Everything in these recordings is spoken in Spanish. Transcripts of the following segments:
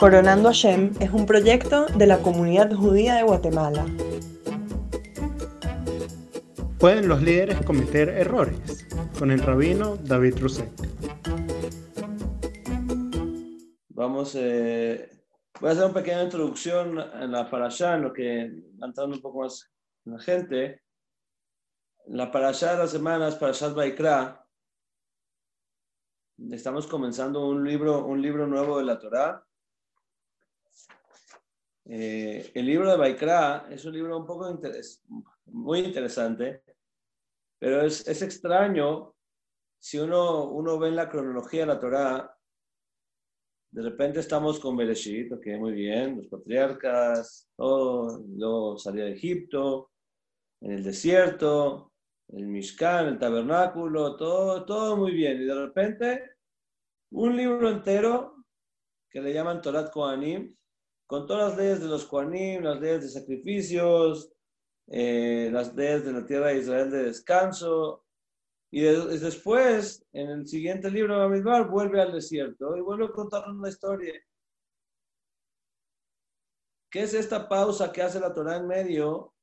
Coronando Hashem es un proyecto de la comunidad judía de Guatemala. ¿Pueden los líderes cometer errores? Con el rabino David Rusek. Vamos, eh, voy a hacer una pequeña introducción en la parasha, en lo que va entrando un poco más la gente. La parasha de las semanas, Parashat Vaikra, estamos comenzando un libro, un libro nuevo de la Torá. Eh, el libro de Baikra es un libro un poco muy interesante, pero es, es, extraño si uno, uno ve en la cronología de la Torá, de repente estamos con Bereshit, ok, muy bien, los patriarcas, todo, luego salía de Egipto, en el desierto, el Mishkan, el tabernáculo, todo, todo muy bien. Y de repente, un libro entero que le llaman Torat Kohanim, con todas las leyes de los Kohanim, las leyes de sacrificios, eh, las leyes de la tierra de Israel de descanso. Y, después, en el siguiente libro de Amidbar, vuelve al desierto y vuelve a contarnos una historia. ¿Qué es esta pausa que hace la Torah en medio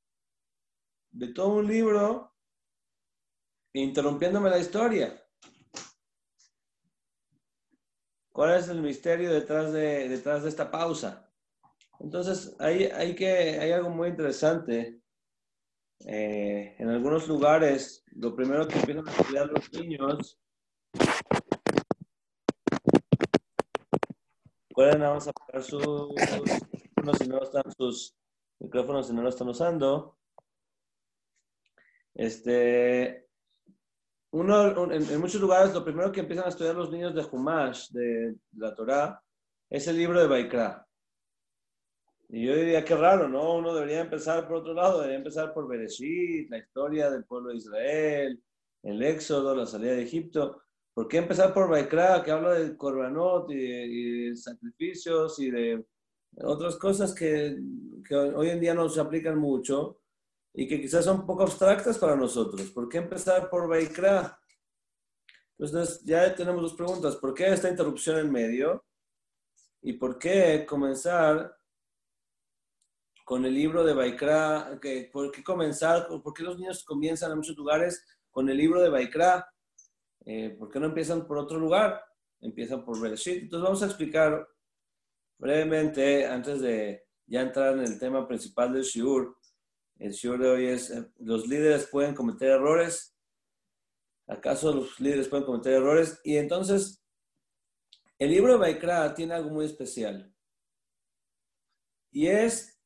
de todo un libro, interrumpiéndome la historia? ¿Cuál es el misterio detrás de, detrás de esta pausa? Entonces, hay, hay, que, hay algo muy interesante. Eh, en algunos lugares, lo primero que empiezan a estudiar los niños, pueden nada más apagar sus micrófonos si no están sus micrófonos si no lo están usando. Este, uno, en, muchos lugares, lo primero que empiezan a estudiar los niños de Humash, de, la Torah, es el libro de Baikra. Y yo diría que raro, ¿no? Uno debería empezar por otro lado, debería empezar por Bereshit, la historia del pueblo de Israel, el éxodo, la salida de Egipto. ¿Por qué empezar por Baikra, que habla de Korbanot y, de sacrificios y de otras cosas que, que, hoy en día no se aplican mucho y que quizás son un poco abstractas para nosotros? ¿Por qué empezar por Baikra? Entonces ya tenemos dos preguntas. ¿Por qué esta interrupción en medio? ¿Y por qué comenzar con el libro de Baikra, que, ¿por qué comenzar? ¿Por qué los niños comienzan en muchos lugares con el libro de Baikra? Eh, ¿Por qué no empiezan por otro lugar? Empiezan por Bereshit. Entonces vamos a explicar brevemente, antes de ya entrar en el tema principal del Shiur. El Shiur de hoy es, eh, ¿los líderes pueden cometer errores? ¿Acaso los líderes pueden cometer errores? Y entonces, el libro de Baikra tiene algo muy especial. Y es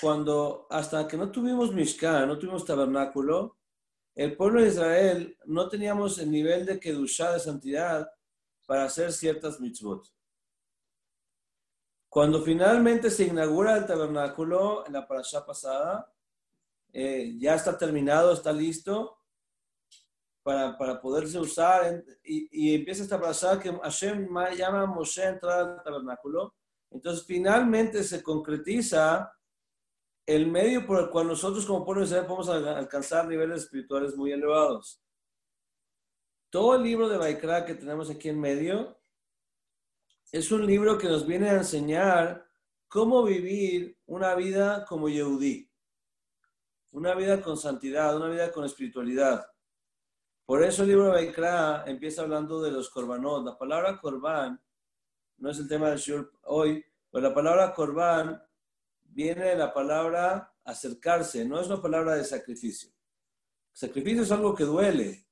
cuando hasta que no tuvimos Mishkan, no tuvimos tabernáculo, el pueblo de Israel no teníamos el nivel de Kedushá, de santidad, para hacer ciertas mitzvot. Cuando finalmente se inaugura el tabernáculo en la parasha pasada, eh, ya está terminado, está listo para, para poderse usar y, y, empieza esta parasha que Hashem llama a Moshe a entrar al tabernáculo. Entonces finalmente se concretiza el medio por el cual nosotros como pueblo de Israel podemos alcanzar niveles espirituales muy elevados. Todo el libro de Baikra que tenemos aquí en medio es un libro que nos viene a enseñar cómo vivir una vida como Yehudí, una vida con santidad, una vida con espiritualidad. Por eso el libro de Baikra empieza hablando de los korbanot. La palabra korban no es el tema del shur hoy, pero la palabra korban viene la palabra acercarse, no es una palabra de sacrificio. Sacrificio es algo que duele.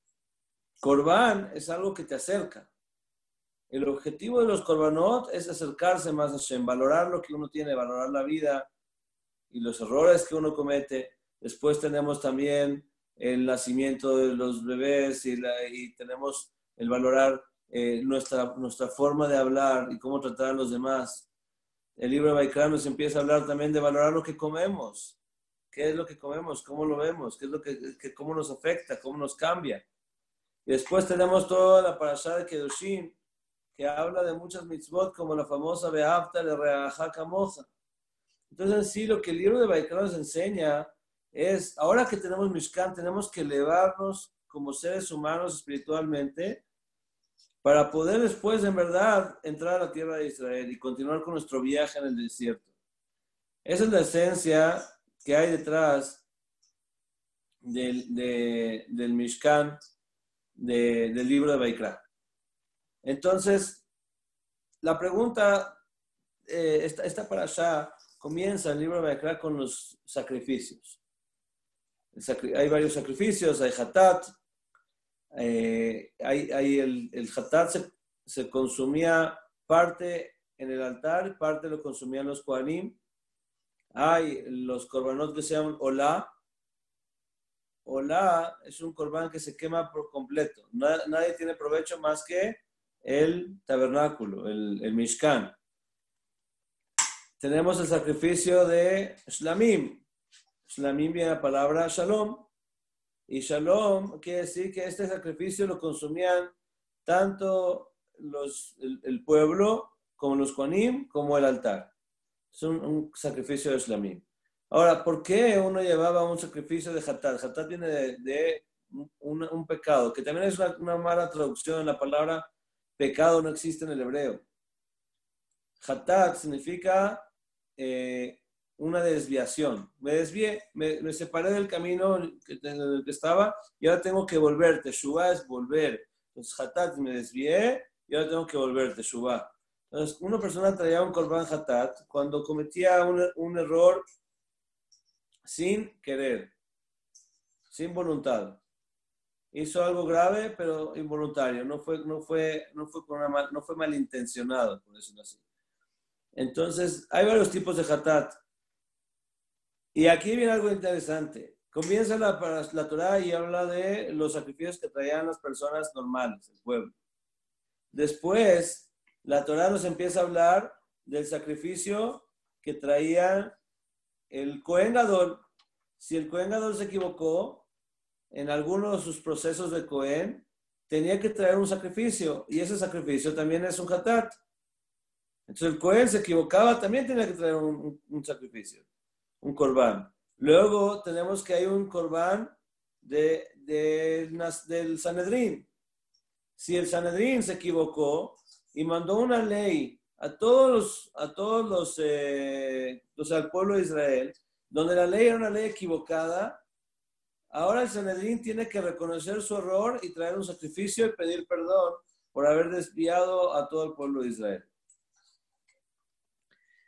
Corbán es algo que te acerca. El objetivo de los corbanot es acercarse más a Hashem, valorar lo que uno tiene, valorar la vida y los errores que uno comete. Después tenemos también el nacimiento de los bebés y, tenemos el valorar eh, nuestra, nuestra forma de hablar y cómo tratar a los demás el libro de Baikra nos empieza a hablar también de valorar lo que comemos. ¿Qué es lo que comemos? ¿Cómo lo vemos? ¿Qué es lo que, cómo nos afecta? ¿Cómo nos cambia? Y después tenemos toda la parasha de Kedushim, que habla de muchas mitzvot, como la famosa Beafta de Reajaca Moza. Entonces, sí, lo que el libro de Baikra nos enseña es, ahora que tenemos Mishkan, tenemos que elevarnos como seres humanos espiritualmente para poder después, en verdad, entrar a la tierra de Israel y continuar con nuestro viaje en el desierto. Esa es la esencia que hay detrás del, del Mishkan, del libro de Baikra. Entonces, la pregunta, eh, esta, para allá, comienza el libro de Baikra con los sacrificios. hay varios sacrificios, hay hatat, eh, hay, el, el hatat se, consumía parte en el altar, parte lo consumían los koanim. Hay los korbanot que se llaman olá. Olá es un korban que se quema por completo. Nadie, tiene provecho más que el tabernáculo, el, el mishkan. Tenemos el sacrificio de Shlamim. Shlamim viene la palabra Shalom. Y Shalom quiere decir que este sacrificio lo consumían tanto los, el, pueblo como los Koanim como el altar. Es un, sacrificio de Shlamim. Ahora, ¿por qué uno llevaba un sacrificio de Hatat? Hatat viene de, un, pecado, que también es una, mala traducción. La palabra pecado no existe en el hebreo. Hatat significa eh, una desviación. Me desvié, me, separé del camino en el que estaba y ahora tengo que volver. Teshuvah es volver. Entonces, hatat, me desvié y ahora tengo que volver. Teshuvah. Entonces, una persona traía un korban hatat cuando cometía un, un error sin querer, sin voluntad. Hizo algo grave, pero involuntario. No fue, no fue, no fue, con no fue malintencionado, por decirlo así. Entonces, hay varios tipos de hatat. Y aquí viene algo interesante. Comienza la, la Torah y habla de los sacrificios que traían las personas normales, el pueblo. Después, la Torah nos empieza a hablar del sacrificio que traía el Cohen Gadol. Si el Cohen Gadol se equivocó en alguno de sus procesos de Cohen, tenía que traer un sacrificio y ese sacrificio también es un hatat. Entonces el Cohen se equivocaba, también tenía que traer un, un sacrificio un corbán. Luego tenemos que hay un corbán de, del Sanedrín. Si el Sanedrín se equivocó y mandó una ley a todos los, a todos los, eh, al pueblo de Israel, donde la ley era una ley equivocada, ahora el Sanedrín tiene que reconocer su error y traer un sacrificio y pedir perdón por haber desviado a todo el pueblo de Israel.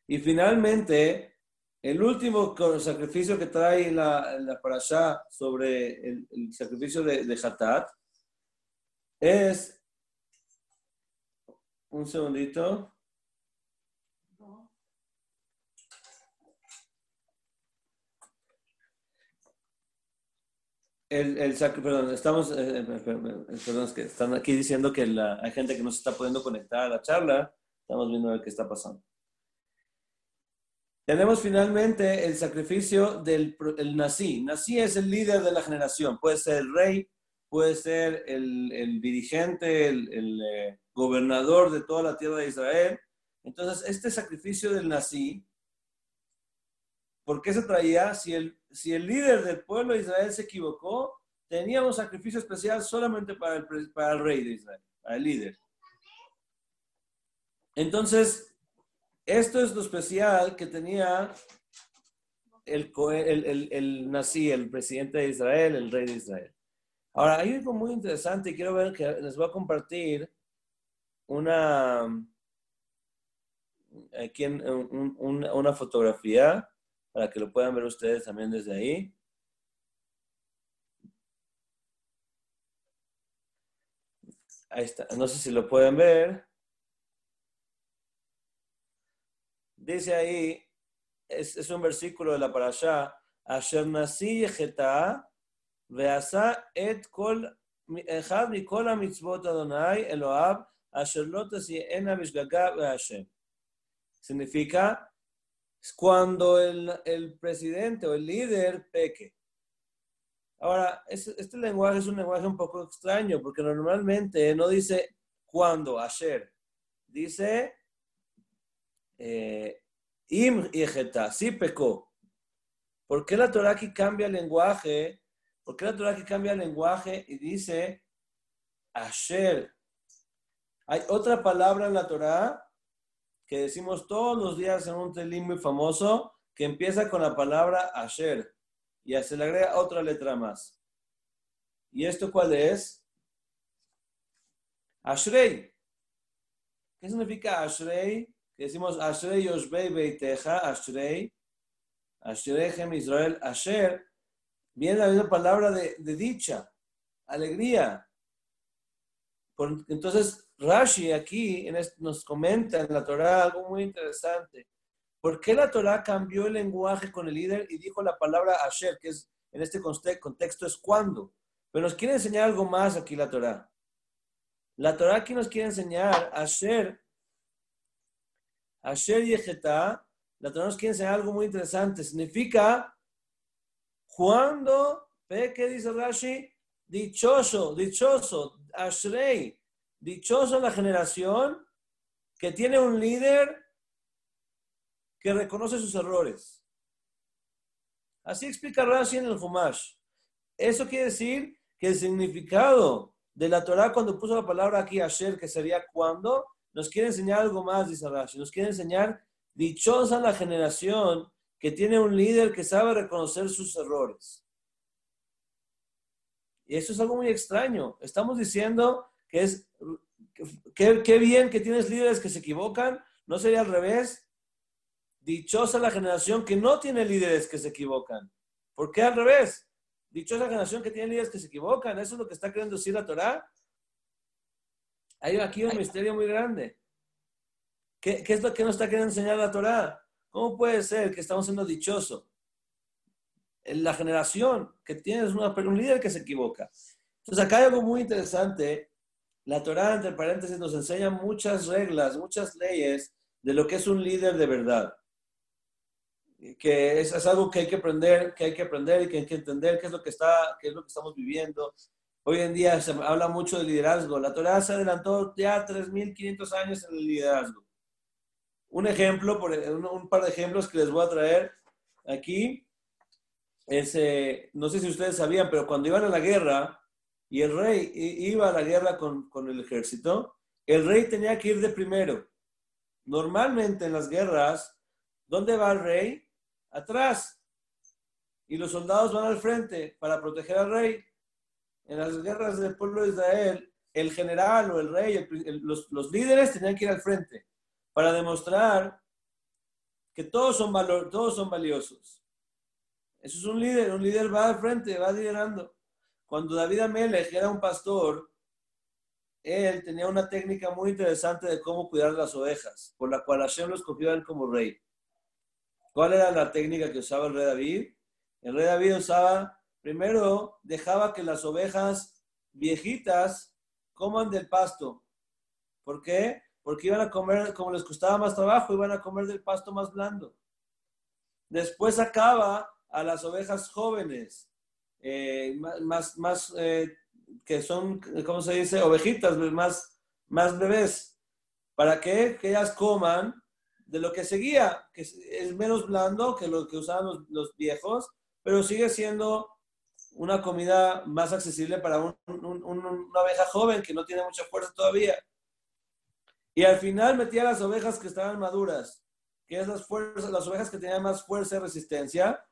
Y finalmente, el último sacrificio que trae la, la parashá sobre el, sacrificio de, de Hatat es. Un segundito. El, el perdón, estamos, eh, eh, perdón, es que están aquí diciendo que la, hay gente que no se está pudiendo conectar a la charla. Estamos viendo a ver qué está pasando. Tenemos finalmente el sacrificio del el nací. Nací es el líder de la generación. Puede ser el rey, puede ser el, dirigente, el, eh, gobernador de toda la tierra de Israel. Entonces, este sacrificio del nací, ¿por qué se traía? Si el, si el líder del pueblo de Israel se equivocó, tenía un sacrificio especial solamente para el, para el rey de Israel, para el líder. Entonces, esto es lo especial que tenía el, el, el, el nací, el presidente de Israel, el rey de Israel. Ahora, hay algo muy interesante y quiero ver que les voy a compartir una, aquí una fotografía para que lo puedan ver ustedes también desde ahí. Ahí está. No sé si lo pueden ver. Dice ahí, es, es un versículo de la parasha, Asher nasi veasa et kol, echad mikol mitzvot Adonai Eloab, asher lo ena bishgaga ve'ashem. Significa, cuando el, el presidente o el líder peque. Ahora, este, este lenguaje es un lenguaje un poco extraño, porque normalmente no dice cuando, ayer, dice Im y sí pecó. ¿Por qué la Torah aquí cambia el lenguaje? ¿Por qué la Torah aquí cambia el lenguaje y dice Asher? Hay otra palabra en la Torá que decimos todos los días en un telín muy famoso que empieza con la palabra Asher y se le agrega otra letra más. ¿Y esto cuál es? Ashrei. ¿Qué significa Ashrei? Que decimos Ashrei Yoshbei Beiteja, Ashrei, Ashrechem Israel, Asher, viene la misma palabra de, de dicha, alegría. entonces, Rashi aquí nos comenta en la Torah algo muy interesante. ¿Por qué la Torah cambió el lenguaje con el líder y dijo la palabra Asher, que es en este contexto es cuando? Pero nos quiere enseñar algo más aquí la Torah. La Torah aquí nos quiere enseñar Asher, Asher Yehetá, la Torah nos quiere enseñar algo muy interesante. Significa cuando, ¿ve qué dice Rashi? Dichoso, dichoso, Ashrei, Dichoso la generación que tiene un líder que reconoce sus errores. Así explica Rashi en el Humash. Eso quiere decir que el significado de la Torah cuando puso la palabra aquí ayer, que sería cuando, nos quiere enseñar algo más, dice Rashi. Nos quiere enseñar dichosa la generación que tiene un líder que sabe reconocer sus errores. Y eso es algo muy extraño. Estamos diciendo que es, qué bien que tienes líderes que se equivocan, ¿no sería al revés? Dichosa la generación que no tiene líderes que se equivocan. ¿Por qué al revés? Dichosa la generación que tiene líderes que se equivocan. Eso es lo que está queriendo decir la Torah. Hay aquí un misterio muy grande. ¿Qué, es lo que nos está queriendo enseñar la Torah? ¿Cómo puede ser que estamos siendo dichosos? En la generación que tienes un líder que se equivoca. Entonces acá hay algo muy interesante la Torah, entre paréntesis, nos enseña muchas reglas, muchas leyes de lo que es un líder de verdad. Que es, algo que hay que aprender, que hay que aprender y que hay que entender qué es lo que, está, qué es lo que estamos viviendo. Hoy en día se habla mucho de liderazgo. La Torah se adelantó ya 3.500 años en el liderazgo. Un ejemplo, por, un, par de ejemplos que les voy a traer aquí. Eh, no sé si ustedes sabían, pero cuando iban a la guerra, y el rey iba a la guerra con, el ejército, el rey tenía que ir de primero. Normalmente en las guerras, ¿dónde va el rey? Atrás. Y los soldados van al frente para proteger al rey. En las guerras del pueblo de Israel, el general o el rey, los, líderes tenían que ir al frente para demostrar que todos son, valor, todos son valiosos. Eso es un líder, un líder va al frente, va liderando. Cuando David Amelech era un pastor, él tenía una técnica muy interesante de cómo cuidar las ovejas, por la cual Hashem lo escogió a él como rey. ¿Cuál era la técnica que usaba el rey David? El rey David usaba, primero, dejaba que las ovejas viejitas coman del pasto. ¿Por qué? Porque iban a comer, como les costaba más trabajo, iban a comer del pasto más blando. Después sacaba a las ovejas jóvenes eh, más, más eh, que son, ¿cómo se dice? Ovejitas, más, más bebés. ¿Para qué? Que ellas coman de lo que seguía, que es menos blando que lo que usaban los, viejos, pero sigue siendo una comida más accesible para una oveja joven que no tiene mucha fuerza todavía. Y al final metía las ovejas que estaban maduras, que es las, fuerzas, las ovejas que tenían más fuerza y resistencia,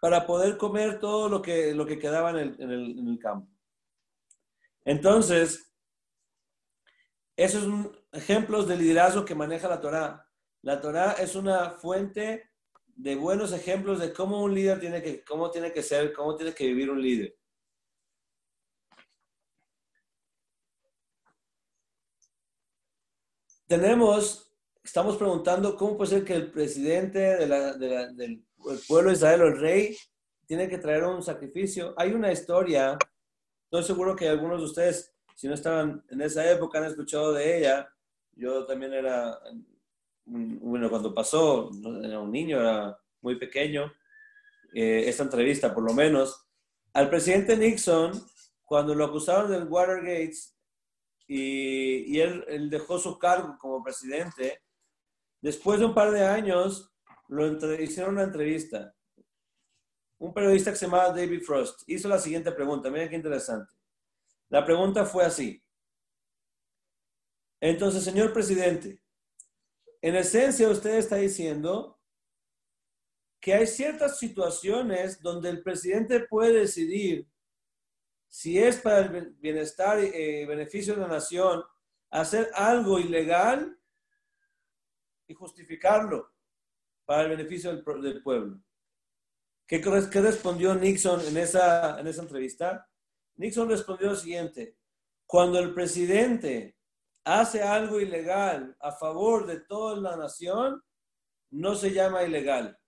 para poder comer todo lo que, lo que quedaba en el, campo. Entonces, esos son ejemplos de liderazgo que maneja la Torá. La Torá es una fuente de buenos ejemplos de cómo un líder tiene que, cómo tiene que ser, cómo tiene que vivir un líder. Tenemos, estamos preguntando cómo puede ser que el presidente de del el pueblo de Israel el rey tiene que traer un sacrificio. Hay una historia, estoy seguro que algunos de ustedes, si no estaban en esa época, han escuchado de ella. Yo también era, bueno, cuando pasó, era un niño, era muy pequeño, eh, esta entrevista por lo menos. Al presidente Nixon, cuando lo acusaron del Watergate y, y él, él dejó su cargo como presidente, después de un par de años, lo hicieron una entrevista. Un periodista que se llamaba David Frost hizo la siguiente pregunta. Miren qué interesante. La pregunta fue así. Entonces, señor presidente, en esencia usted está diciendo que hay ciertas situaciones donde el presidente puede decidir si es para el bienestar y eh, beneficio de la nación hacer algo ilegal y justificarlo para el beneficio del, pueblo. ¿Qué, ¿Qué, respondió Nixon en esa, en esa entrevista? Nixon respondió lo siguiente, cuando el presidente hace algo ilegal a favor de toda la nación, no se llama ilegal.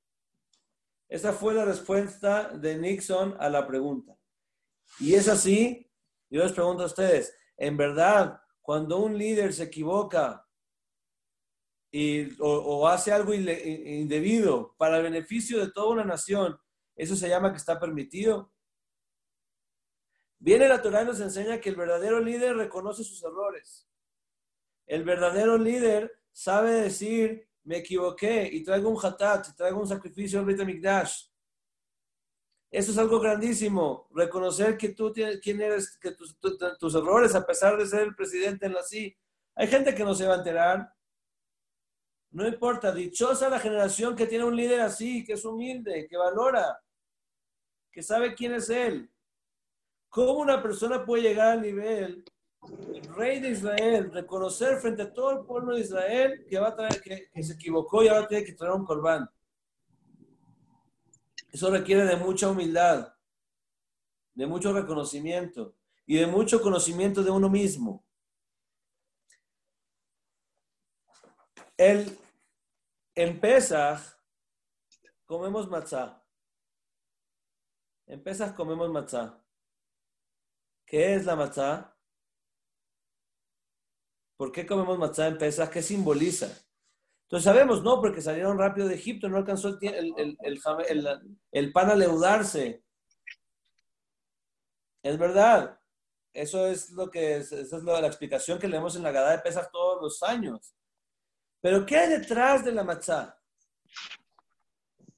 Esa fue la respuesta de Nixon a la pregunta. Y es así, yo les pregunto a ustedes, en verdad, cuando un líder se equivoca y, o, hace algo indebido para el beneficio de toda una nación, ¿eso se llama que está permitido? Viene la Torah y nos enseña que el verdadero líder reconoce sus errores. El verdadero líder sabe decir, me equivoqué y traigo un hatat, traigo un sacrificio al Brit Mikdash. Eso es algo grandísimo, reconocer que tú tienes, quién eres, que tus, tus, errores, a pesar de ser el presidente en la CI. Hay gente que no se va a enterar. No importa, dichosa la generación que tiene un líder así, que es humilde, que valora, que sabe quién es él. ¿Cómo una persona puede llegar al nivel, el rey de Israel, reconocer frente a todo el pueblo de Israel que va a traer, que, se equivocó y ahora tiene que traer un corbán? Eso requiere de mucha humildad, de mucho reconocimiento y de mucho conocimiento de uno mismo. El, en Pesach comemos matzá. En Pesach comemos matzá. ¿Qué es la matzá? ¿Por qué comemos matzá en Pesach? ¿Qué simboliza? Entonces sabemos, no, porque salieron rápido de Egipto, no alcanzó el, pan a leudarse. Es verdad. Eso es lo que es, la explicación que leemos en la Gada de Pesach todos los años. Pero ¿qué hay detrás de la matzá?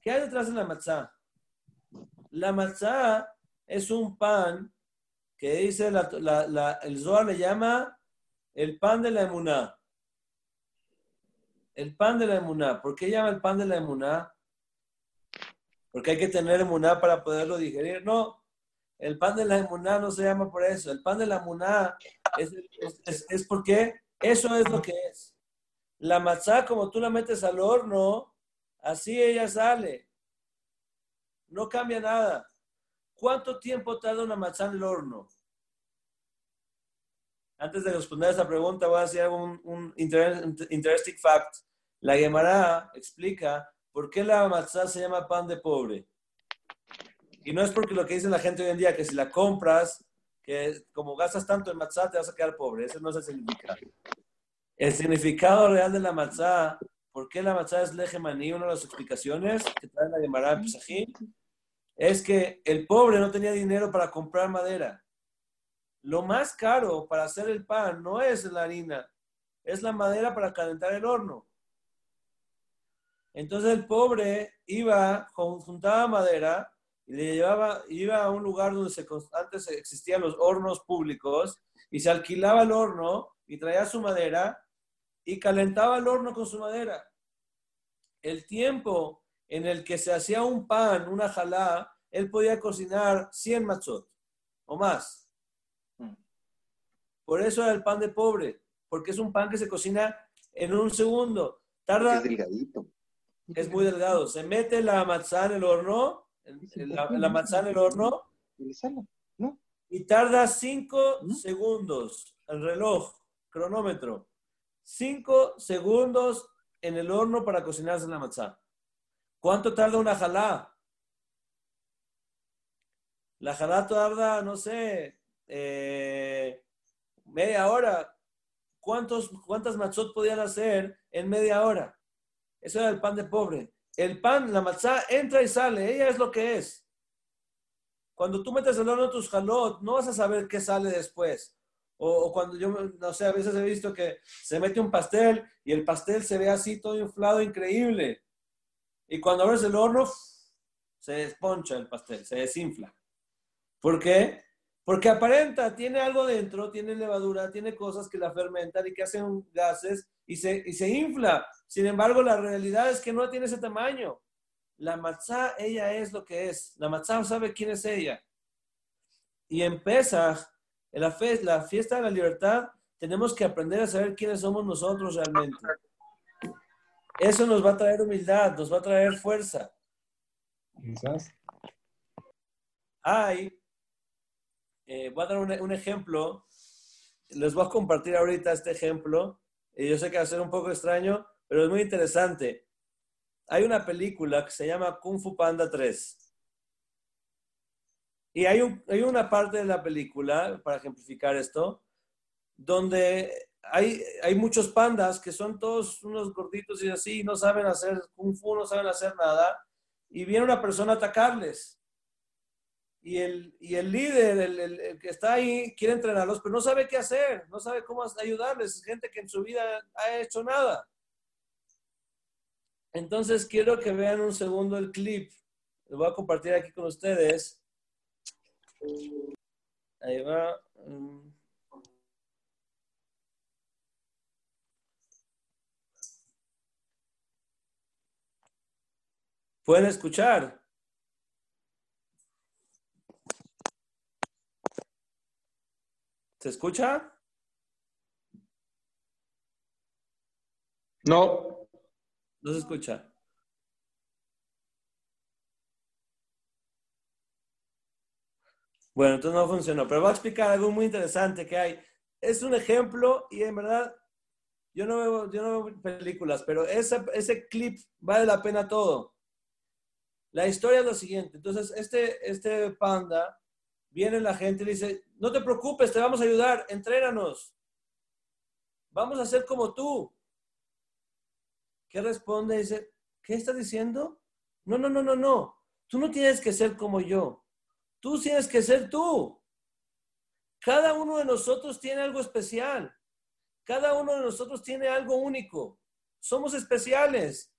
¿Qué hay detrás de la matzá? La matzá es un pan que dice el Zohar le llama el pan de la emuná. El pan de la emuná. ¿Por qué llama el pan de la emuná? Porque hay que tener emuná para poderlo digerir. No, el pan de la emuná no se llama por eso. El pan de la emuná es, porque eso es lo que es. La matzá, como tú la metes al horno, así ella sale. No cambia nada. ¿Cuánto tiempo tarda una matzá en el horno? Antes de responder esa pregunta, voy a hacer un, un interesting fact. La Gemara explica por qué la matzá se llama pan de pobre. Y no es porque lo que dice la gente hoy en día, que si la compras, que como gastas tanto en matzá, te vas a quedar pobre. Ese no es el significado. El significado real de la matzá, por qué la matzá es lejemaní, una de las explicaciones que trae la Gemara Pesajim, es que el pobre no tenía dinero para comprar madera. Lo más caro para hacer el pan no es la harina, es la madera para calentar el horno. Entonces el pobre iba, juntaba madera y le llevaba, iba a un lugar donde se, antes existían los hornos públicos y se alquilaba el horno y traía su madera y calentaba el horno con su madera. El tiempo en el que se hacía un pan, una jalá, él podía cocinar 100 machot o más. Por eso era el pan de pobre, porque es un pan que se cocina en un segundo. Tarda. Es delgadito. Es muy delgado. Se mete la matzá en el horno, la, la en el horno, y tarda cinco segundos. El reloj, cronómetro. Cinco segundos en el horno para cocinarse la matzá. ¿Cuánto tarda una jalá? La jalá tarda, no sé, eh, media hora. ¿Cuántos, ¿Cuántas matzot podían hacer en media hora? Eso era el pan de pobre. El pan, la matzá, entra y sale. Ella es lo que es. Cuando tú metes el horno tus jalot, no vas a saber qué sale después. O, cuando yo, no sé, a veces he visto que se mete un pastel y el pastel se ve así todo inflado, increíble. Y cuando abres el horno, se desponcha el pastel, se desinfla. ¿Por qué? Porque aparenta, tiene algo dentro, tiene levadura, tiene cosas que la fermentan y que hacen gases y se, y se infla. Sin embargo, la realidad es que no tiene ese tamaño. La matzá, ella es lo que es. La matzá sabe quién es ella. Y en Pesach, en la, la fiesta de la libertad, tenemos que aprender a saber quiénes somos nosotros realmente. Eso nos va a traer humildad, nos va a traer fuerza. Hay, eh, voy a dar un, ejemplo. Les voy a compartir ahorita este ejemplo. Y yo sé que va a ser un poco extraño, pero es muy interesante. Hay una película que se llama Kung Fu Panda 3. Y hay, una parte de la película, para ejemplificar esto, donde hay muchos pandas que son todos unos gorditos y así, no saben hacer kung fu, no saben hacer nada, y viene una persona a atacarles. Y el, y el líder, el, el, que está ahí, quiere entrenarlos, pero no sabe qué hacer, no sabe cómo ayudarles. Es gente que en su vida ha hecho nada. Entonces quiero que vean un segundo el clip. Lo voy a compartir aquí con ustedes. Ahí va. ¿Pueden escuchar? ¿Se escucha? No. No se escucha. Bueno, entonces no funcionó, pero voy a explicar algo muy interesante que hay. Es un ejemplo y en verdad yo no veo, yo no veo películas, pero ese, ese clip vale la pena todo. La historia es la siguiente. Entonces, este, este panda, viene la gente y dice, no te preocupes, te vamos a ayudar, entrénanos. Vamos a ser como tú. ¿Qué responde? Dice, ¿qué estás diciendo? No, no, no, no, no. Tú no tienes que ser como yo. Tú tienes que ser tú. Cada uno de nosotros tiene algo especial. Cada uno de nosotros tiene algo único. Somos especiales.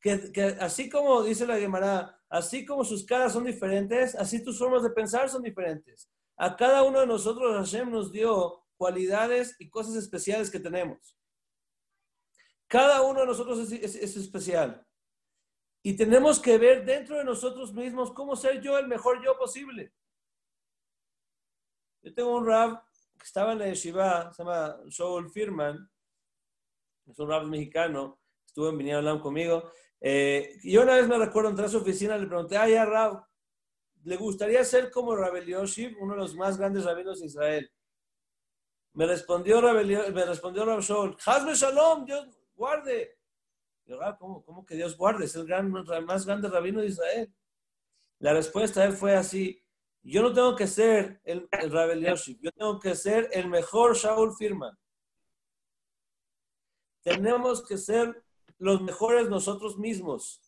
Que, así como dice la Gemara, así como sus caras son diferentes, así tus formas de pensar son diferentes. A cada uno de nosotros Hashem nos dio cualidades y cosas especiales que tenemos. Cada uno de nosotros es especial. Y tenemos que ver dentro de nosotros mismos cómo ser yo el mejor yo posible. Yo tengo un rab que estaba en la yeshiva, se llama Shaul Firman, es un rab mexicano, estuvo en Viña conmigo. Eh, yo una vez me recuerdo entrar a su oficina, le pregunté, ay, ya rab, ¿le gustaría ser como Rabel Elioshiv, uno de los más grandes rabinos de Israel? Me respondió Rabel, me respondió Rab Shaul, Hazme Shalom, Dios guarde. Ah, ¿cómo, que Dios guarde? Es el, gran, más grande rabino de Israel. La respuesta de él fue así. Yo no tengo que ser el, el Rabel yo tengo que ser el mejor Shaul Firman. Tenemos que ser los mejores nosotros mismos.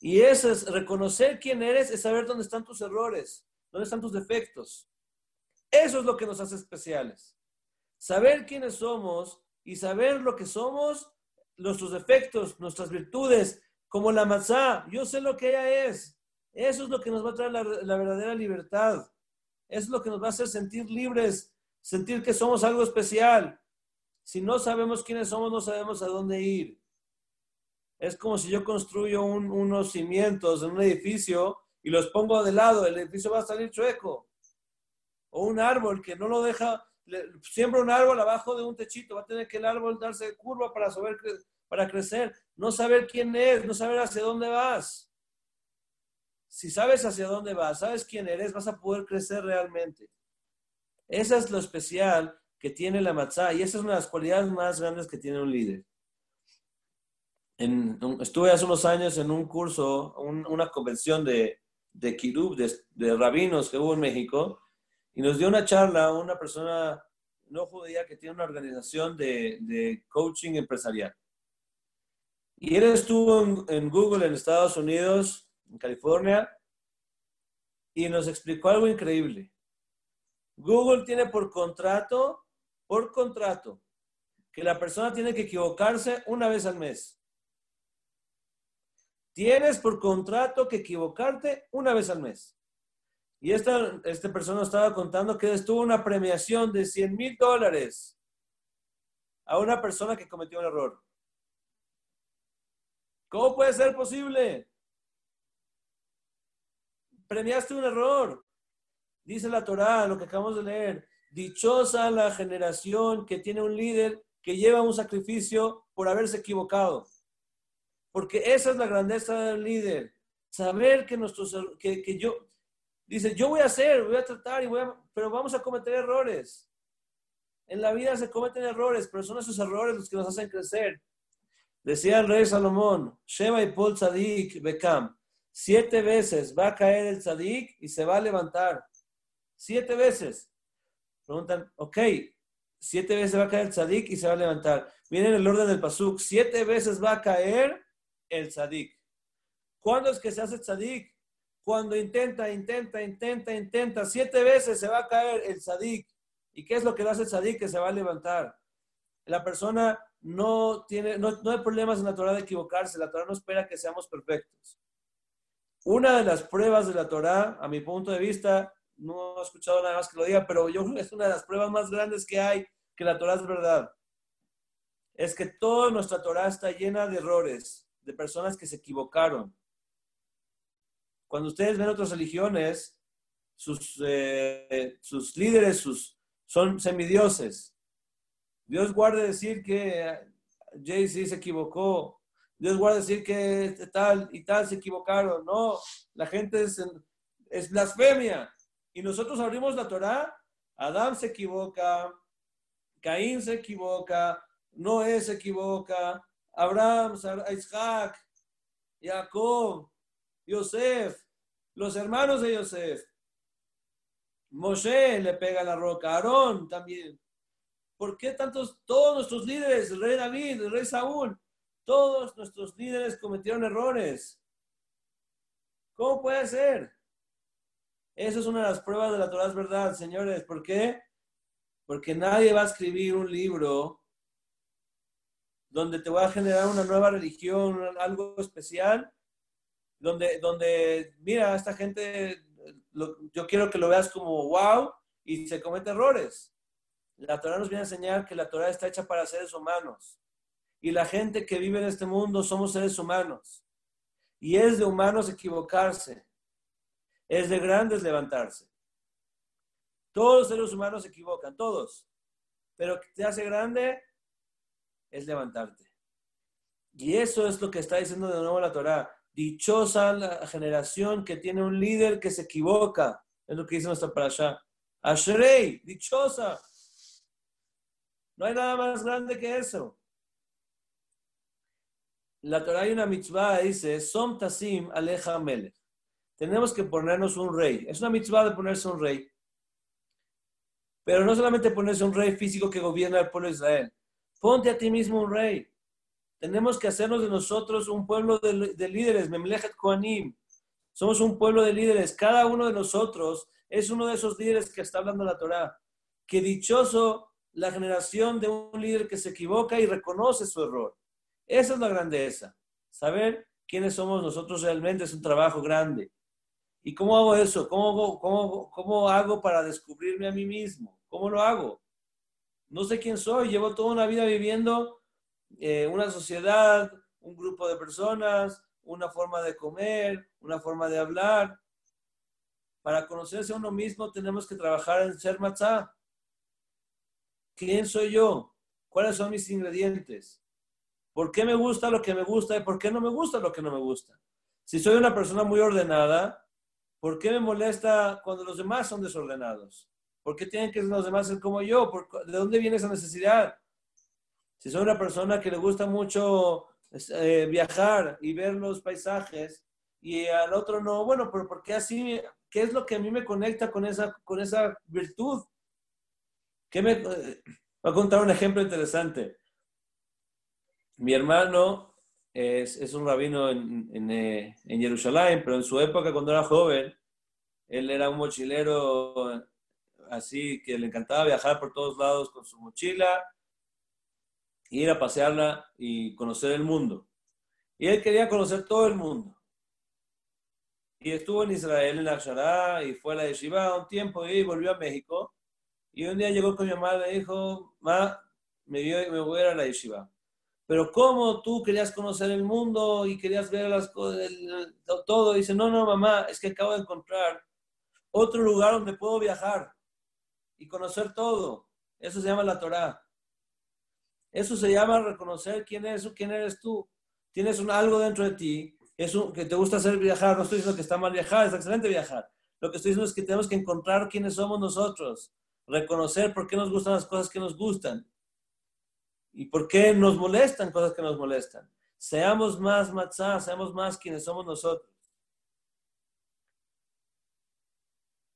Y eso es reconocer quién eres, es saber dónde están tus errores, dónde están tus defectos. Eso es lo que nos hace especiales. Saber quiénes somos y saber lo que somos nuestros defectos, nuestras virtudes, como la matzá. Yo sé lo que ella es. Eso es lo que nos va a traer la, verdadera libertad. Eso es lo que nos va a hacer sentir libres, sentir que somos algo especial. Si no sabemos quiénes somos, no sabemos a dónde ir. Es como si yo construyo unos cimientos en un edificio y los pongo de lado, el edificio va a salir chueco. O un árbol que no lo deja, siembra un árbol abajo de un techito, va a tener que el árbol darse curva para, saber, para crecer, no saber quién es, no saber hacia dónde vas. Si sabes hacia dónde vas, sabes quién eres, vas a poder crecer realmente. Esa es lo especial que tiene la matzá y esa es una de las cualidades más grandes que tiene un líder. estuve hace unos años en un curso, una convención de, de kirub, de, de rabinos que hubo en México, y nos dio una charla una persona no judía que tiene una organización de, coaching empresarial. Y él estuvo en, Google en Estados Unidos, en California, y nos explicó algo increíble. Google tiene por contrato, por contrato, que la persona tiene que equivocarse una vez al mes. Tienes por contrato que equivocarte una vez al mes. Y esta, esta persona estaba contando que estuvo una premiación de 100 mil dólares a una persona que cometió un error. ¿Cómo puede ser posible? Premiaste un error. Dice la Torá, lo que acabamos de leer. Dichosa la generación que tiene un líder que lleva un sacrificio por haberse equivocado. Porque esa es la grandeza del líder. Saber que nuestros que, que yo dice, yo voy a hacer, voy a tratar y voy a, pero vamos a cometer errores. En la vida se cometen errores, pero son esos errores los que nos hacen crecer. Decía el rey Salomón, Shema y Paul Tzadik Bekam, siete veces va a caer el Tzadik y se va a levantar. Siete veces. Preguntan, ok, siete veces va a caer el Tzadik y se va a levantar. Miren el orden del Pasuk, siete veces va a caer el Tzadik. ¿Cuándo es que se hace Tzadik? Cuando intenta, intenta, intenta, intenta, siete veces se va a caer el Tzadik. ¿Y qué es lo que hace el Tzadik? Que se va a levantar. La persona no tiene, no, hay problemas en la Torah de equivocarse. La Torah no espera que seamos perfectos. Una de las pruebas de la Torah, a mi punto de vista, no he escuchado nada más que lo diga, pero yo creo que es una de las pruebas más grandes que hay que la Torah es verdad. Es que toda nuestra Torah está llena de errores, de personas que se equivocaron. Cuando ustedes ven otras religiones, sus, eh, sus líderes sus, son semidioses. Dios guarde decir que Jay-Z se equivocó. Dios guarde decir que tal y tal se equivocaron. No, la gente es blasfemia. Y nosotros abrimos la Torah. Adán se equivoca, Caín se equivoca, Noé se equivoca, Abraham, Isaac, Jacob, Yosef, los hermanos de Yosef. Moshe le pega la roca, Aarón también. ¿Por qué tantos, todos nuestros líderes, el rey David, el rey Saúl, todos nuestros líderes cometieron errores? ¿Cómo puede ser? Esa es una de las pruebas de la Torah, es verdad, señores. ¿Por qué? Porque nadie va a escribir un libro donde te va a generar una nueva religión, algo especial, donde, donde mira, esta gente, yo quiero que lo veas como wow y se comete errores. La Torah nos viene a enseñar que la Torah está hecha para seres humanos. Y la gente que vive en este mundo somos seres humanos. Y es de humanos equivocarse. Es de grandes levantarse. Todos los seres humanos se equivocan, todos. Pero que te hace grande es levantarte. Y eso es lo que está diciendo de nuevo la Torah. Dichosa la generación que tiene un líder que se equivoca. Es lo que dice nuestra parasha. Ashrei, dichosa. No hay nada más grande que eso. La Torah hay una mitzvah, dice, Som Tasim Aleja Melech. Tenemos que ponernos un rey. Es una mitzvah de ponerse un rey. Pero no solamente ponerse un rey físico que gobierna el pueblo de Israel. Ponte a ti mismo un rey. Tenemos que hacernos de nosotros un pueblo de, líderes, Memlechet Koanim. Somos un pueblo de líderes. Cada uno de nosotros es uno de esos líderes que está hablando la Torah. Que dichoso la generación de un líder que se equivoca y reconoce su error. Esa es la grandeza. Saber quiénes somos nosotros realmente es un trabajo grande. ¿Y cómo hago eso? ¿Cómo, cómo, cómo hago para descubrirme a mí mismo? ¿Cómo lo hago? No sé quién soy. Llevo toda una vida viviendo eh, una sociedad, un grupo de personas, una forma de comer, una forma de hablar. Para conocerse a uno mismo tenemos que trabajar en ser matzah. ¿Quién soy yo? ¿Cuáles son mis ingredientes? ¿Por qué me gusta lo que me gusta y por qué no me gusta lo que no me gusta? Si soy una persona muy ordenada, ¿por qué me molesta cuando los demás son desordenados? ¿Por qué tienen que los demás ser como yo? ¿De dónde viene esa necesidad? Si soy una persona que le gusta mucho eh, viajar y ver los paisajes y al otro no, bueno, pero ¿por qué así? ¿Qué es lo que a mí me conecta con esa, con esa virtud? ¿Qué me, voy a contar un ejemplo interesante. Mi hermano es, un rabino en, en, eh, en, Jerusalén, pero en su época, cuando era joven, él era un mochilero así que le encantaba viajar por todos lados con su mochila, ir a pasearla y conocer el mundo. Y él quería conocer todo el mundo. y estuvo en Israel, en Akshara, y fue a la yeshiva un tiempo y volvió a México. Y un día llegó con mi mamá y le dijo, ma, me, me voy a ir a la yeshiva. Pero ¿cómo tú querías conocer el mundo y querías ver las cosas, todo? dice, no, no, mamá, es que acabo de encontrar otro lugar donde puedo viajar y conocer todo. Eso se llama la Torah. Eso se llama reconocer quién eres, quién eres tú. Tienes un, algo dentro de ti es un, que te gusta hacer viajar. No estoy diciendo que está mal viajar, es excelente viajar. Lo que estoy diciendo es que tenemos que encontrar quiénes somos nosotros, reconocer por qué nos gustan las cosas que nos gustan y por qué nos molestan cosas que nos molestan. Seamos más matzah, seamos más quienes somos nosotros.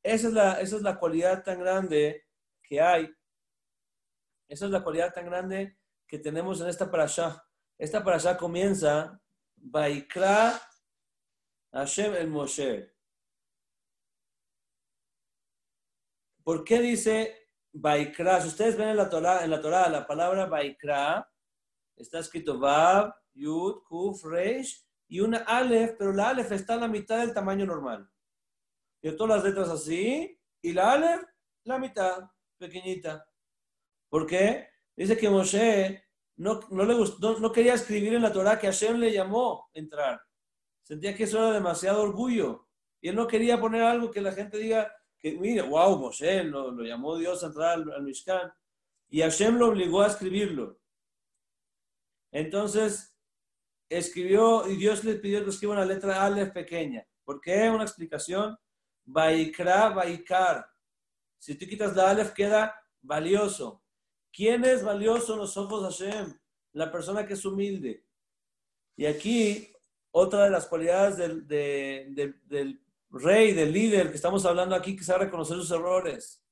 Esa es la, esa es la cualidad tan grande que hay. Esa es la cualidad tan grande que tenemos en esta parasha. Esta parasha comienza Baikra Hashem el Moshe. ¿Por qué dice Baikra? Si ustedes ven en la Torah, en la, Torah, la palabra Baikra, está escrito Vav, Yud, Kuf, Reish y una Aleph, pero la Aleph está a la mitad del tamaño normal. Y todas las letras así, y la Aleph, la mitad, pequeñita. ¿Por qué? Dice que Moshe no, no, le gustó, no, quería escribir en la Torah que Hashem le llamó entrar. Sentía que eso era demasiado orgullo. Y él no quería poner algo que la gente diga que, mire, wow, Moshe, lo, lo llamó Dios a entrar al, Mishkan. Y Hashem lo obligó a escribirlo. Entonces, escribió, y Dios le pidió que escriba una letra Aleph pequeña. ¿Por qué? Una explicación. Baikra, Baikar. Si tú quitas la Aleph, queda valioso. ¿Quién es valioso en los ojos de Hashem? La persona que es humilde. Y aquí, otra de las cualidades del, del rey, del líder que estamos hablando aquí, que sabe reconocer sus errores.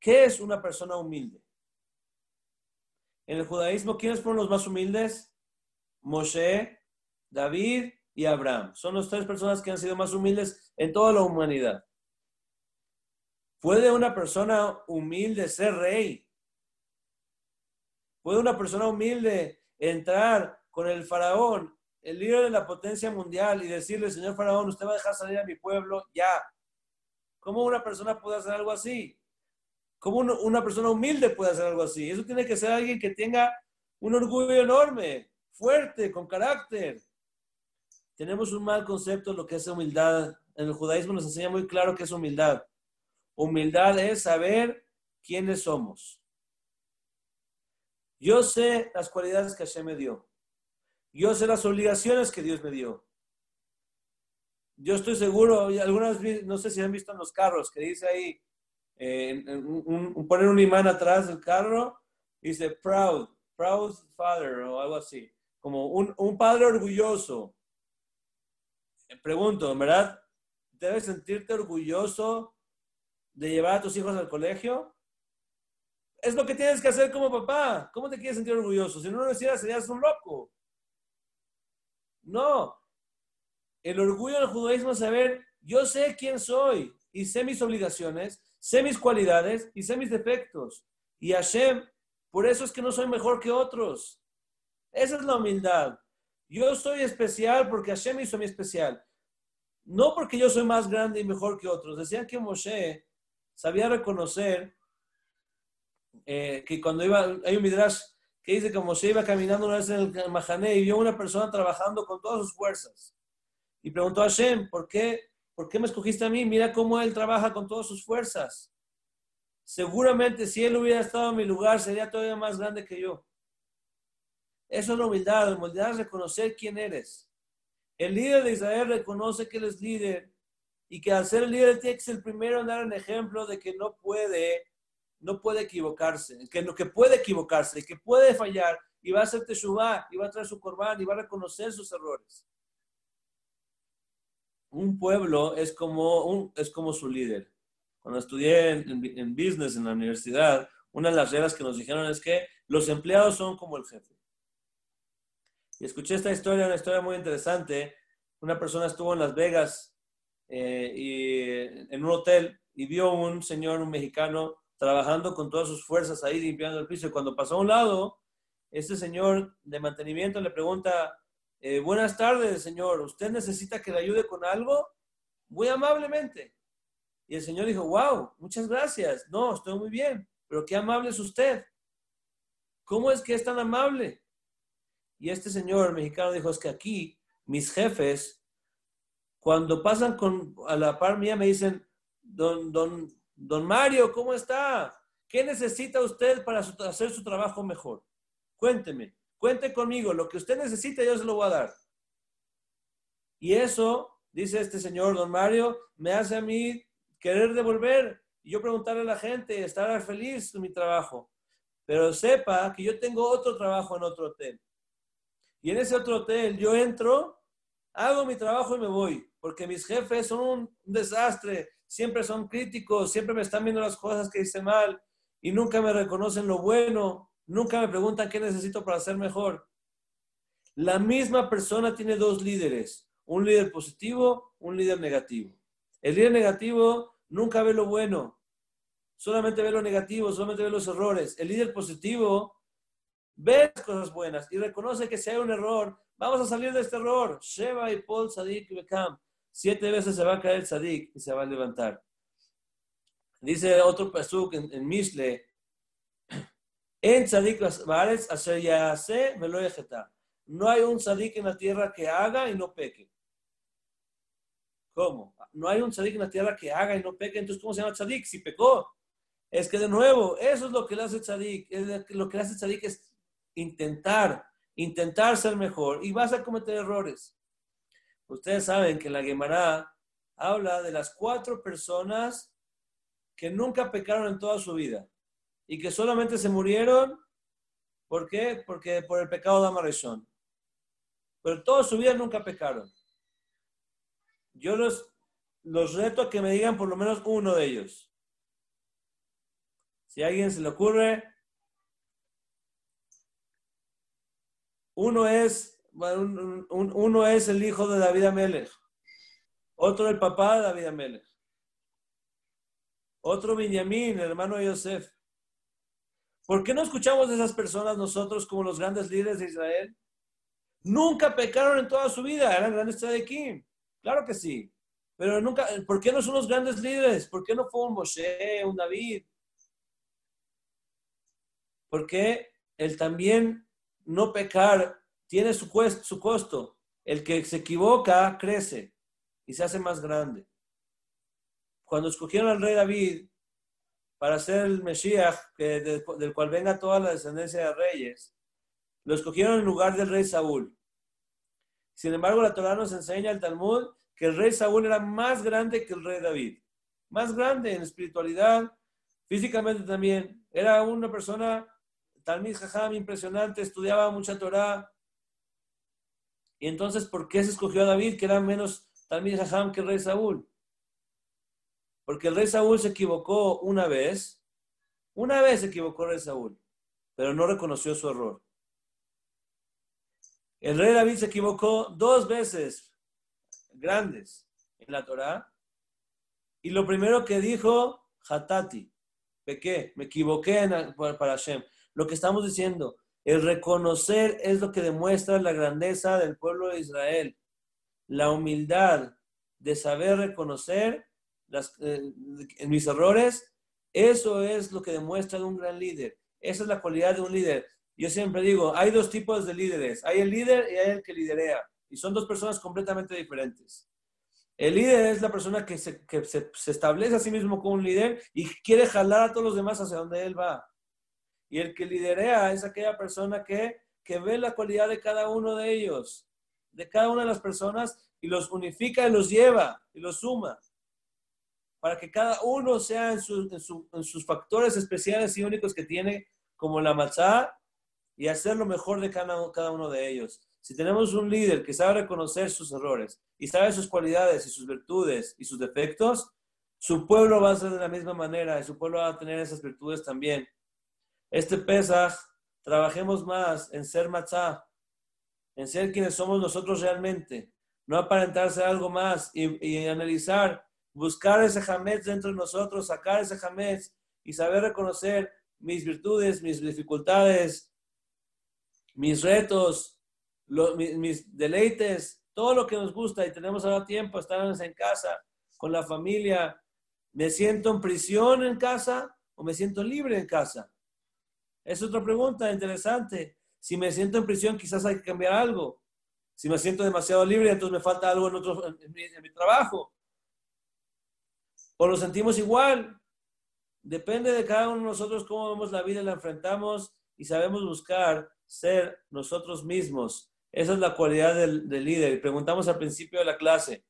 ¿Qué es una persona humilde? En el judaísmo, ¿quiénes fueron los más humildes? Moshe, David y Abraham. Son las tres personas que han sido más humildes en toda la humanidad. ¿Puede una persona humilde ser rey? ¿Puede una persona humilde entrar con el faraón, el líder de la potencia mundial, y decirle, señor faraón, usted va a dejar salir a mi pueblo ya? ¿Cómo una persona puede hacer algo así? ¿Cómo una persona humilde puede hacer algo así? Eso tiene que ser alguien que tenga un orgullo enorme, fuerte, con carácter. Tenemos un mal concepto de lo que es humildad. En el judaísmo nos enseña muy claro que es humildad. Humildad es saber quiénes somos. Yo sé las cualidades que Hashem me dio. Yo sé las obligaciones que Dios me dio. Yo estoy seguro, algunas no sé si han visto en los carros, que dice ahí, eh, poner un imán atrás del carro, dice proud, proud father o algo así, como un, un padre orgulloso. Pregunto, ¿verdad? ¿Debes sentirte orgulloso de llevar a tus hijos al colegio? Es lo que tienes que hacer como papá. ¿Cómo te quieres sentir orgulloso? Si no lo hicieras, serías un loco. No. El orgullo del judaísmo es saber, yo sé quién soy y sé mis obligaciones, sé mis cualidades y sé mis defectos. Y Hashem, por eso es que no soy mejor que otros. Esa es la humildad. Yo soy especial porque Hashem hizo mi especial. No porque yo soy más grande y mejor que otros. Decían que Moshe sabía reconocer eh, que cuando iba, hay un midrash que dice que Moshe iba caminando una vez en el Mahané y vio una persona trabajando con todas sus fuerzas. Y preguntó a Hashem, ¿por qué, ¿por qué me escogiste a mí? Mira cómo él trabaja con todas sus fuerzas. Seguramente si él hubiera estado en mi lugar sería todavía más grande que yo. Eso es la humildad. La humildad es reconocer quién eres. El líder de Israel reconoce que él es líder y que al ser líder tiene que ser el primero en dar un ejemplo de que no puede, no puede equivocarse, que, que puede equivocarse, que puede fallar y va a hacer teshuvah y va a traer su corbán y va a reconocer sus errores. Un pueblo es como, un, es como su líder. Cuando estudié en, en business en la universidad, una de las reglas que nos dijeron es que los empleados son como el jefe. Y escuché esta historia, una historia muy interesante. Una persona estuvo en Las Vegas eh, y, en un hotel y vio un señor, un mexicano, trabajando con todas sus fuerzas ahí limpiando el piso. Y cuando pasó a un lado, este señor de mantenimiento le pregunta, eh, buenas tardes, señor, ¿usted necesita que le ayude con algo? Muy amablemente. Y el señor dijo, wow, muchas gracias. No, estoy muy bien, pero qué amable es usted. ¿Cómo es que es tan amable? Y este señor mexicano dijo, es que aquí mis jefes, cuando pasan con, a la par mía, me dicen, don, don, don Mario, ¿cómo está? ¿Qué necesita usted para hacer su trabajo mejor? Cuénteme, cuente conmigo, lo que usted necesita yo se lo voy a dar. Y eso, dice este señor, don Mario, me hace a mí querer devolver y yo preguntarle a la gente, estar feliz en mi trabajo. Pero sepa que yo tengo otro trabajo en otro hotel. Y en ese otro hotel yo entro, hago mi trabajo y me voy, porque mis jefes son un desastre, siempre son críticos, siempre me están viendo las cosas que hice mal y nunca me reconocen lo bueno, nunca me preguntan qué necesito para ser mejor. La misma persona tiene dos líderes, un líder positivo, un líder negativo. El líder negativo nunca ve lo bueno, solamente ve lo negativo, solamente ve los errores. El líder positivo ve cosas buenas y reconoce que si hay un error, vamos a salir de este error. Sheva y Paul, Sadik y Bekam. Siete veces se va a caer el Sadik y se va a levantar. Dice otro pasuk en, en Misle, en Sadik No hay un Sadik en la tierra que haga y no peque. ¿Cómo? No hay un Sadik en la tierra que haga y no peque. Entonces, ¿cómo se llama Sadik? Si pecó. Es que de nuevo, eso es lo que le hace Sadik. Lo que le hace Sadik es intentar, intentar ser mejor y vas a cometer errores. Ustedes saben que la Gemara habla de las cuatro personas que nunca pecaron en toda su vida y que solamente se murieron, ¿por qué? Porque por el pecado de Amarezón. Pero toda su vida nunca pecaron. Yo los, los reto a que me digan por lo menos uno de ellos. Si a alguien se le ocurre, Uno es, uno es el hijo de David Amelech, otro el papá de David Amelech, otro Benjamín, hermano de Yosef. ¿Por qué no escuchamos de esas personas nosotros como los grandes líderes de Israel? Nunca pecaron en toda su vida, eran grandes tzadikim. Claro que sí. Pero nunca, ¿por qué no son los grandes líderes? ¿Por qué no fue un Moshe, un David? Porque él también no pecar tiene su, su costo. El que se equivoca crece y se hace más grande. Cuando escogieron al rey David para ser el Mesías del cual venga toda la descendencia de reyes, lo escogieron en lugar del rey Saúl. Sin embargo, la Torah nos enseña el Talmud que el rey Saúl era más grande que el rey David. Más grande en espiritualidad, físicamente también. Era una persona Talmid Jajam impresionante, estudiaba mucha Torah. Y entonces, ¿por qué se escogió a David, que era menos Talmid Jajam que el rey Saúl? Porque el rey Saúl se equivocó una vez, una vez se equivocó el rey Saúl, pero no reconoció su error. El rey David se equivocó dos veces grandes en la Torah. Y lo primero que dijo, Hatati, pequé, me equivoqué para Hashem. Lo que estamos diciendo, el reconocer es lo que demuestra la grandeza del pueblo de Israel. La humildad de saber reconocer eh, mis errores, eso es lo que demuestra de un gran líder. Esa es la cualidad de un líder. Yo siempre digo, hay dos tipos de líderes. Hay el líder y hay el que liderea. Y son dos personas completamente diferentes. El líder es la persona que se, se, establece a sí mismo como un líder y quiere jalar a todos los demás hacia donde él va. Y el que lidera es aquella persona que, que ve la cualidad de cada uno de ellos, de cada una de las personas, y los unifica y los lleva y los suma. Para que cada uno sea en, en, sus factores especiales y únicos que tiene, como la matzá, y hacer lo mejor de cada, cada uno de ellos. Si tenemos un líder que sabe reconocer sus errores y sabe sus cualidades y sus virtudes y sus defectos, su pueblo va a ser de la misma manera y su pueblo va a tener esas virtudes también. Este Pesaj, trabajemos más en ser matzah, en ser quienes somos nosotros realmente, no aparentarse algo más y, analizar, buscar ese jamés dentro de nosotros, sacar ese jamés y saber reconocer mis virtudes, mis dificultades, mis retos mis, deleites, todo lo que nos gusta y tenemos ahora tiempo, estar en casa, con la familia. ¿Me siento en prisión en casa o me siento libre en casa? Es otra pregunta interesante. Si me siento en prisión, quizás hay que cambiar algo. Si me siento demasiado libre, entonces me falta algo en, otro, en, mi, trabajo. O lo sentimos igual. Depende de cada uno de nosotros cómo vemos la vida y la enfrentamos y sabemos buscar ser nosotros mismos. Esa es la cualidad del, líder. Y preguntamos al principio de la clase,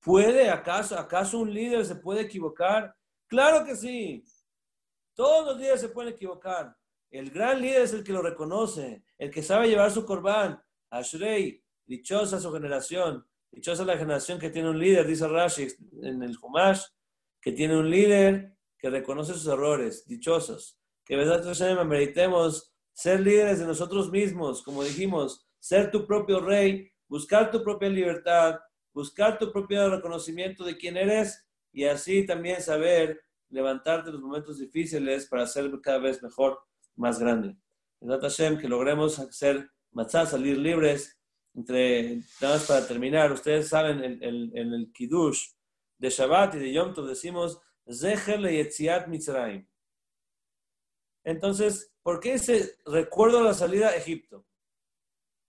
¿puede acaso, acaso un líder se puede equivocar? Claro que sí. Todos los líderes se pueden equivocar. El gran líder es el que lo reconoce, el que sabe llevar su corbán. Ashrei, dichosa su generación, dichosa la generación que tiene un líder, dice Rashi en el Humash, que tiene un líder que reconoce sus errores, dichosos. Que verdad meritemos ser líderes de nosotros mismos, como dijimos, ser tu propio rey, buscar tu propia libertad, buscar tu propio reconocimiento de quién eres y así también saber levantarte en los momentos difíciles para ser cada vez mejor, más grande. Hashem, que logremos ser matzah, salir libres. Entre, nada más para terminar, ustedes saben, en el, el, Kiddush de Shabbat y de Yom Tov decimos Zecher le Yetziat Mitzrayim. Entonces, ¿por qué ese recuerdo la salida a Egipto?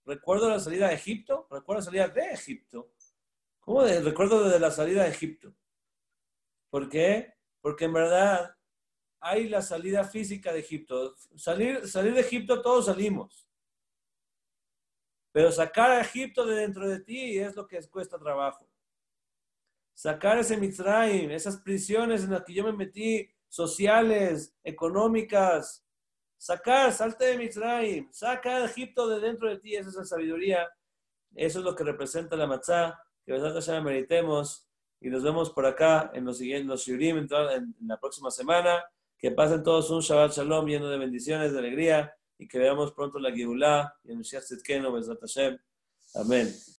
¿Recuerdo la salida a Egipto? ¿Recuerdo la salida de Egipto? ¿Cómo de, recuerdo de la salida a Egipto? ¿Por qué? Porque en verdad hay la salida física de Egipto. Salir, salir de Egipto todos salimos. Pero sacar a Egipto de dentro de ti es lo que cuesta trabajo. Sacar ese Mitzrayim, esas prisiones en las que yo me metí sociales, económicas. Sacar, salte de Mitzrayim, saca a Egipto de dentro de ti, esa es la sabiduría. Eso es lo que representa la matzah, que verdad ya meritemos. Y nos vemos por acá en los siguientes, los en, la próxima semana. Que pasen todos un Shabbat Shalom lleno de bendiciones, de alegría, y que veamos pronto la Geulah y Tzidkenu, Hashem. Amén.